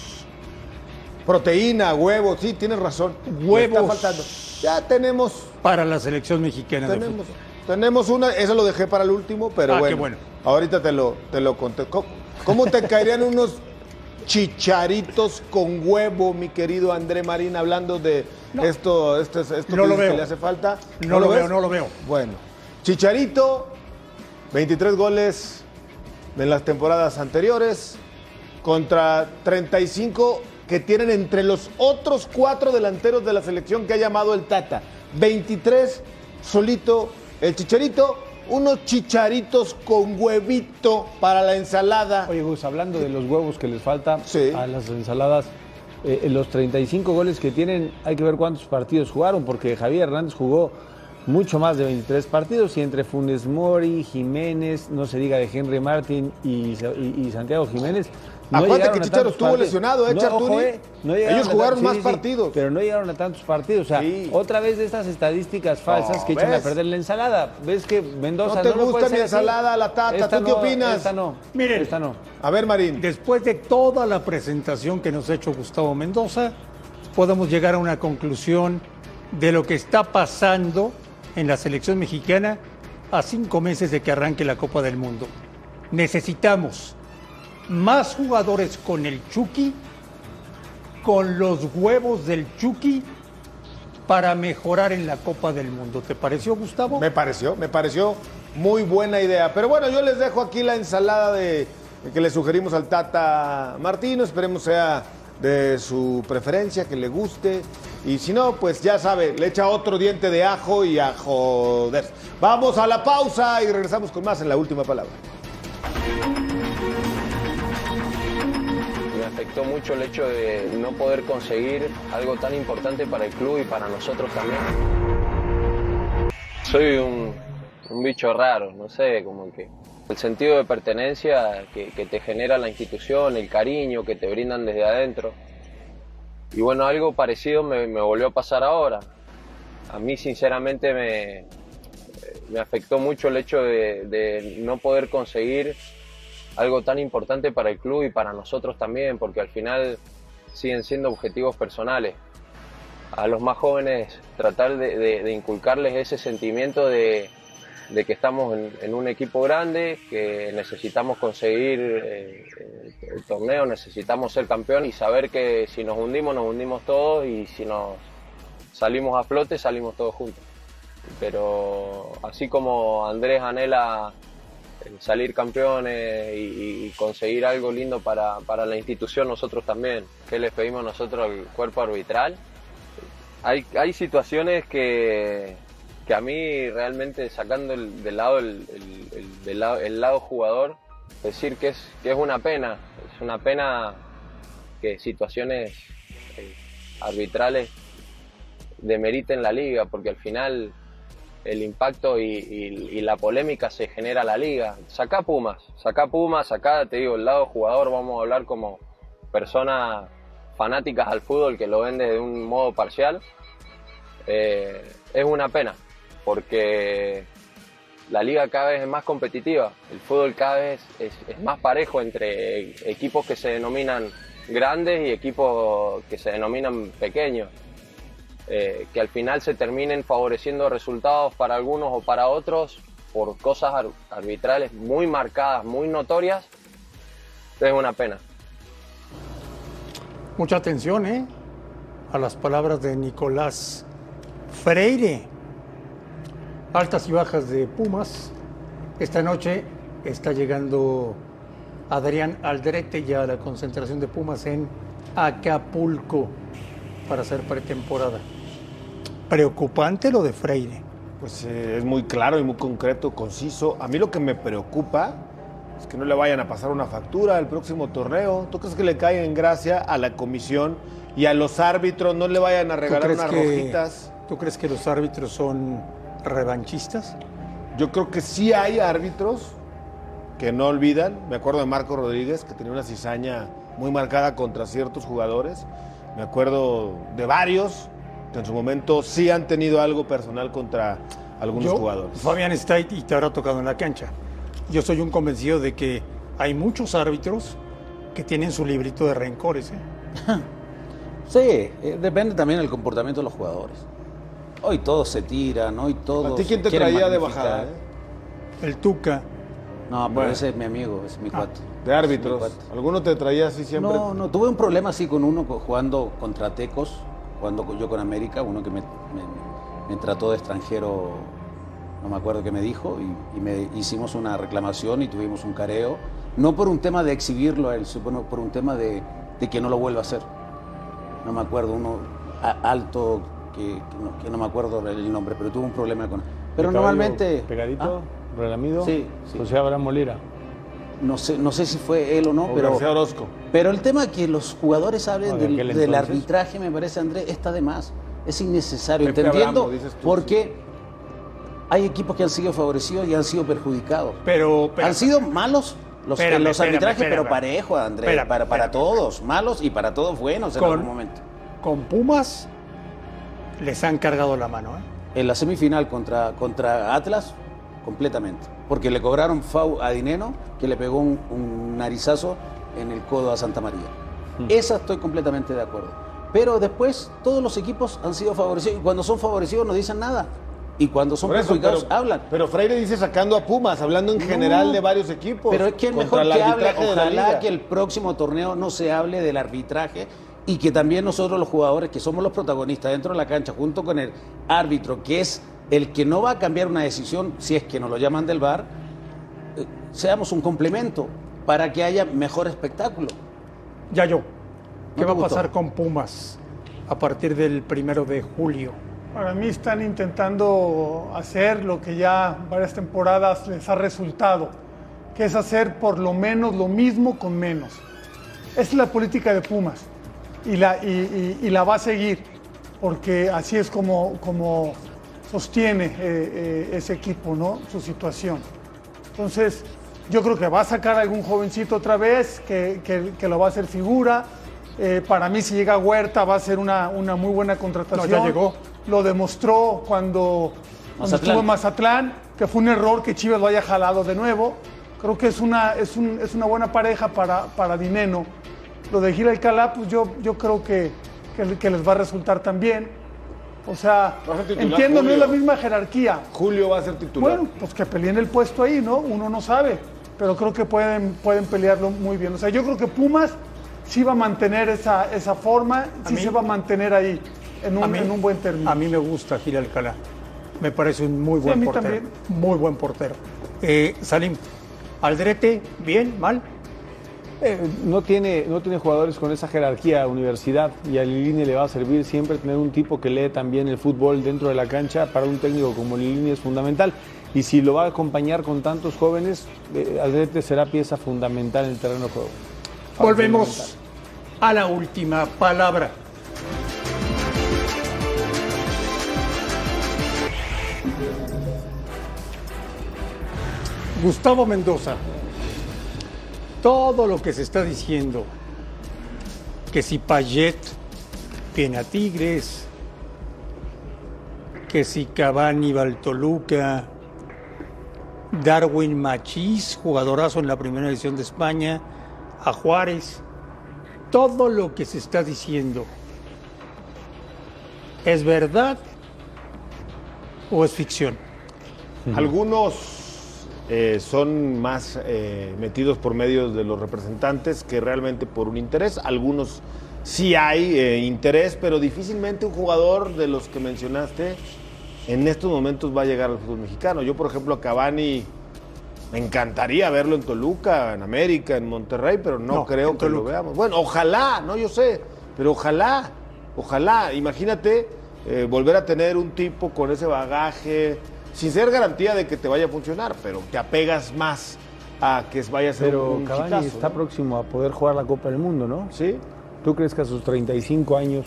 Proteína, huevos, sí, tienes razón. Huevos. Está faltando. Ya tenemos, Para la selección mexicana de tenemos, fútbol. tenemos una, eso lo dejé para el último, pero Ah, bueno, qué bueno. Ahorita te lo, te lo conté. ¿Cómo, cómo te caerían unos chicharitos con huevo, mi querido André Marín, hablando de esto, esto, esto No que lo que le hace falta? No, lo, ves? veo, no lo veo. Bueno, Chicharito, 23 goles en las temporadas anteriores contra 35 que tienen entre los otros cuatro delanteros de la selección que ha llamado el Tata. 23 solito el Chicharito, unos chicharitos con huevito para la ensalada. Oye, Gus, hablando de los huevos que les falta Sí. a las ensaladas, eh, los 35 goles que tienen, hay que ver cuántos partidos jugaron, porque Javier Hernández jugó mucho más de 23 partidos y entre Funes Mori, Jiménez, no se diga de Henry y, y- y Santiago Jiménez. No Acuérdate que Chicharo estuvo partidos. lesionado, ¿eh, No, ojo, eh, no Ellos jugaron más sí, sí, partidos. pero no llegaron a tantos partidos. O sea, Sí. otra vez de estas estadísticas falsas No, que echan a perder la ensalada. ¿Ves que Mendoza No te gusta mi ensalada, la tata, Esta ¿tú qué no, opinas? Esta no. Miren. Esta no. A ver, Marín. Después de toda la presentación que nos ha hecho Gustavo Mendoza, podemos llegar a una conclusión de lo que está pasando en la selección mexicana a cinco meses de que arranque la Copa del Mundo. Necesitamos más jugadores con el Chucky, con los huevos del Chucky, para mejorar en la Copa del Mundo. ¿Te pareció, Gustavo? Me pareció, me pareció muy buena idea. Pero bueno, yo les dejo aquí la ensalada de, que le sugerimos al Tata Martino. Esperemos sea de su preferencia, que le guste. Y si no, pues ya sabe, le echa otro diente de ajo y a joder. Vamos a la pausa y regresamos con más en la última palabra. Afectó mucho el hecho de no poder conseguir algo tan importante para el club y para nosotros también. Soy un, un bicho raro, no sé, como que el sentido de pertenencia que, te genera la institución, el cariño que te brindan desde adentro. Y bueno, algo parecido me, volvió a pasar ahora. A mí sinceramente me, me afectó mucho el hecho de no poder conseguir algo tan importante para el club y para nosotros también, porque al final siguen siendo objetivos personales. A los más jóvenes tratar de, inculcarles ese sentimiento de, que estamos en, un equipo grande, que necesitamos conseguir eh, el, torneo, necesitamos ser campeón y saber que si nos hundimos, nos hundimos todos y si nos salimos a flote, salimos todos juntos. Pero así como Andrés anhela el salir campeones y, conseguir algo lindo para, para la institución, nosotros también. ¿Qué les pedimos nosotros al cuerpo arbitral? Hay, hay situaciones que, que a mí realmente sacando el, del lado el- del lado, el lado jugador, decir que es, que es una pena, es una pena que situaciones eh, arbitrales demeriten la liga, porque al final el impacto y, y- la polémica se genera la liga. Sacá Pumas, sacá Pumas, sacá, te digo, el lado jugador, vamos a hablar como personas fanáticas al fútbol que lo ven desde un modo parcial. Eh, es una pena, porque la liga cada vez es más competitiva, el fútbol cada vez es más parejo entre equipos que se denominan grandes y equipos que se denominan pequeños eh, que al final se terminen favoreciendo resultados para algunos o para otros por cosas ar- arbitrales muy marcadas, muy notorias, es una pena. Mucha atención, ¿eh? A las palabras de Nicolás Freire. Altas y bajas de Pumas. Esta noche está llegando Adrián Aldrete ya a la concentración de Pumas en Acapulco para hacer pretemporada. Preocupante lo de Freire. Pues eh, es muy claro y muy concreto, conciso. A mí lo que me preocupa es que no le vayan a pasar una factura al próximo torneo. ¿Tú crees que le cae en gracia a la comisión y a los árbitros? No le vayan a ¿Tú regalar unas que- rojitas. ¿Tú crees que los árbitros son revanchistas? Yo creo que sí hay árbitros que no olvidan. Me acuerdo de Marco Rodríguez, que tenía una cizaña muy marcada contra ciertos jugadores. Me acuerdo de varios en su momento sí han tenido algo personal contra algunos Yo, jugadores. Fabián está y te habrá tocado en la cancha. Yo soy un convencido de que hay muchos árbitros que tienen su librito de rencores. ¿eh? Sí, eh, depende también del comportamiento de los jugadores. Hoy todos se tiran, hoy todos. ¿A ti quién te traía de bajada? eh? El Tuca. No, pero Bueno. ese es mi amigo, es mi cuate. De árbitros. Cuate. ¿Alguno te traía así siempre? No, no, tuve un problema así con uno jugando contra Tecos, jugando yo con América, uno que me, me- me trató de extranjero, no me acuerdo qué me dijo, y, y me hicimos una reclamación y tuvimos un careo, no por un tema de exhibirlo a él, sino por un tema de, de que no lo vuelva a hacer. No me acuerdo, uno a- alto, que, que no, que no me acuerdo el nombre, pero tuve un problema con Pero ¿De cabello normalmente... Pegadito, ¿Ah? relamido. Sí, sí. José Abraham Molira. No sé, no sé si fue él o no, O pero... García Orozco. Pero el tema que los jugadores hablen del, arbitraje, me parece, Andrés, está de más. Es innecesario, entendiendo dices tú, porque hay equipos que han sido favorecidos y han sido perjudicados. Pero, pero- han sido malos los, Espérame, los arbitrajes, espérame. pero parejo, Andrés. Para, para todos, malos y para todos buenos en Con- algún momento. con Pumas les han cargado la mano. ¿eh? En la semifinal contra, contra Atlas, completamente. Porque le cobraron FAU a Dineno, que le pegó un, un narizazo en el codo a Santa María. Mm. Esa estoy completamente de acuerdo. Pero después todos los equipos han sido favorecidos. Y cuando son favorecidos no dicen nada. Y cuando son eso, perjudicados pero, hablan. Pero Freire dice sacando a Pumas, hablando en No. general de varios equipos. Pero es que es mejor que hable, ojalá que el próximo torneo no se hable del arbitraje y que también nosotros los jugadores, que somos los protagonistas dentro de la cancha, junto con el árbitro, que es el que no va a cambiar una decisión si es que nos lo llaman del VAR, eh, seamos un complemento para que haya mejor espectáculo. Ya yo. ¿Qué ¿No va a gustó? pasar con Pumas a partir del primero de julio? Para mí están intentando hacer lo que ya varias temporadas les ha resultado, que es hacer por lo menos lo mismo con menos. Esa es la política de Pumas y la, y, y- y la va a seguir, porque así es como, como sostiene eh, eh, ese equipo, ¿no? Su situación. Entonces, yo creo que va a sacar algún jovencito otra vez, que, que- que lo va a hacer figura. Eh, para mí, si llega Huerta, va a ser una, una muy buena contratación. No, ya llegó. Lo demostró cuando, estuvo en Mazatlán, que fue un error que Chivas lo haya jalado de nuevo. Creo que es una, es un- es una buena pareja para, para Dineno. Lo de Gil Alcalá, pues yo, yo creo que, que, que les va a resultar también. O sea, entiendo, no es la misma jerarquía. Julio va a ser titular. Bueno, pues que peleen el puesto ahí, ¿no? Uno no sabe, pero creo que pueden, pueden pelearlo muy bien. O sea, yo creo que Pumas sí va a mantener esa, esa forma, sí mí- se va a mantener ahí, en un, mí- en un buen término. A mí me gusta Gil Alcalá. Me parece un muy Sí, a buen mí portero. también. Muy buen portero. Eh, Salim, Aldrete, bien, mal. Eh, no, tiene, no tiene jugadores con esa jerarquía universidad y a Lilini le va a servir siempre tener un tipo que lee también el fútbol dentro de la cancha. Para un técnico como Lilini es fundamental. Y si lo va a acompañar con tantos jóvenes, eh, Aldrete será pieza fundamental en el terreno de juego. Volvemos a la última palabra. Gustavo Mendoza, todo lo que se está diciendo, que si Payet viene a Tigres, que si Cavani va Toluca, Darwin Machís, jugadorazo en la primera edición de España, a Juárez, todo lo que se está diciendo, ¿es verdad o es ficción? Algunos eh, son más eh, metidos por medios de los representantes que realmente por un interés. Algunos sí hay eh, interés, pero difícilmente un jugador de los que mencionaste en estos momentos va a llegar al fútbol mexicano. Yo, por ejemplo, a Cavani me encantaría verlo en Toluca, en América, en Monterrey, pero no, No, creo que lo veamos. Bueno, ojalá, no yo sé, pero ojalá, ojalá. Imagínate eh, volver a tener un tipo con ese bagaje, sin ser garantía de que te vaya a funcionar, pero te apegas más a que vaya a ser Pero un Cavani está ¿no? próximo a poder jugar la Copa del Mundo, ¿no? Sí. ¿Tú crees que a sus 35 años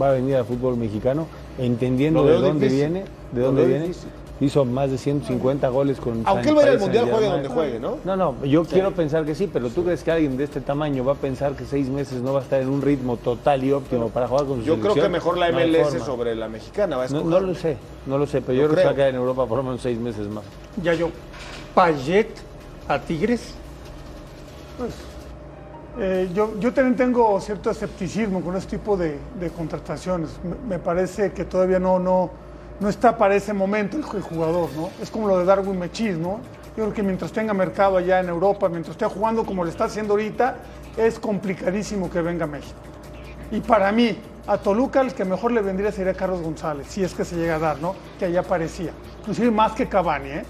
va a venir al fútbol mexicano, entendiendo de dónde difícil. viene, de dónde viene. difícil. Hizo más de 150 goles con Aunque él vaya al Mundial, juegue donde juegue, ¿no? No, no, yo quiero pensar que sí, pero ¿tú crees que alguien de este tamaño va a pensar que seis meses no va a estar en un ritmo total y óptimo para jugar con su Yo creo que mejor la No MLS forma. sobre la mexicana va a No, escoger. no lo sé, no lo sé, pero Yo yo creo que va a creo. quedar en Europa por lo menos seis meses más. Ya yo. Payet a Tigres. Eh, yo, yo también tengo cierto escepticismo con este tipo de, de contrataciones. Me, me parece que todavía no, no, no está para ese momento el, jugador, ¿no? Es como lo de Darwin Mechis, ¿no? Yo creo que mientras tenga mercado allá en Europa, mientras esté jugando como le está haciendo ahorita, es complicadísimo que venga a México. Y para mí, a Toluca el que mejor le vendría sería Carlos González, si es que se llega a dar, ¿no? Que allá parecía. Inclusive más que Cavani, ¿eh?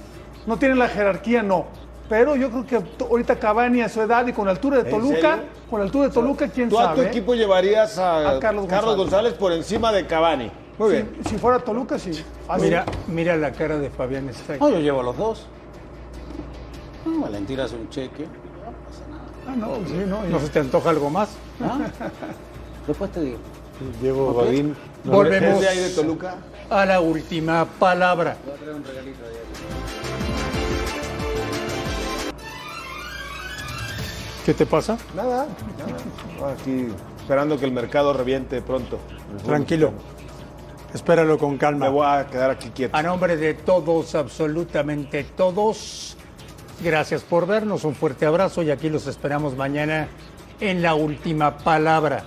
No tiene la jerarquía, no. Pero yo creo que ahorita Cavani a su edad y con la altura de ¿En Toluca, con la altura de Toluca, quién Tú a tu sabe. equipo llevarías a, A Carlos Carlos, González. González. por encima de Cavani. Muy Si- bien. Si, fuera Toluca, sí. Fácil. Mira, mira la cara de Fabián Stag. No, yo llevo a los dos. No, Valentín hace un cheque. Ah, no, sí, no. ¿No se te antoja algo más? ¿Ah? Después te digo. Diego Ok. Godín. no- Volvemos ¿Es de ahí de Toluca? a la última palabra. ¿Qué te pasa? Nada, nada. Aquí esperando que el mercado reviente pronto. Tranquilo. Espéralo con Me calma. voy a quedar aquí quieto. A nombre de todos, absolutamente todos, gracias por vernos, un fuerte abrazo y aquí los esperamos mañana en la última palabra.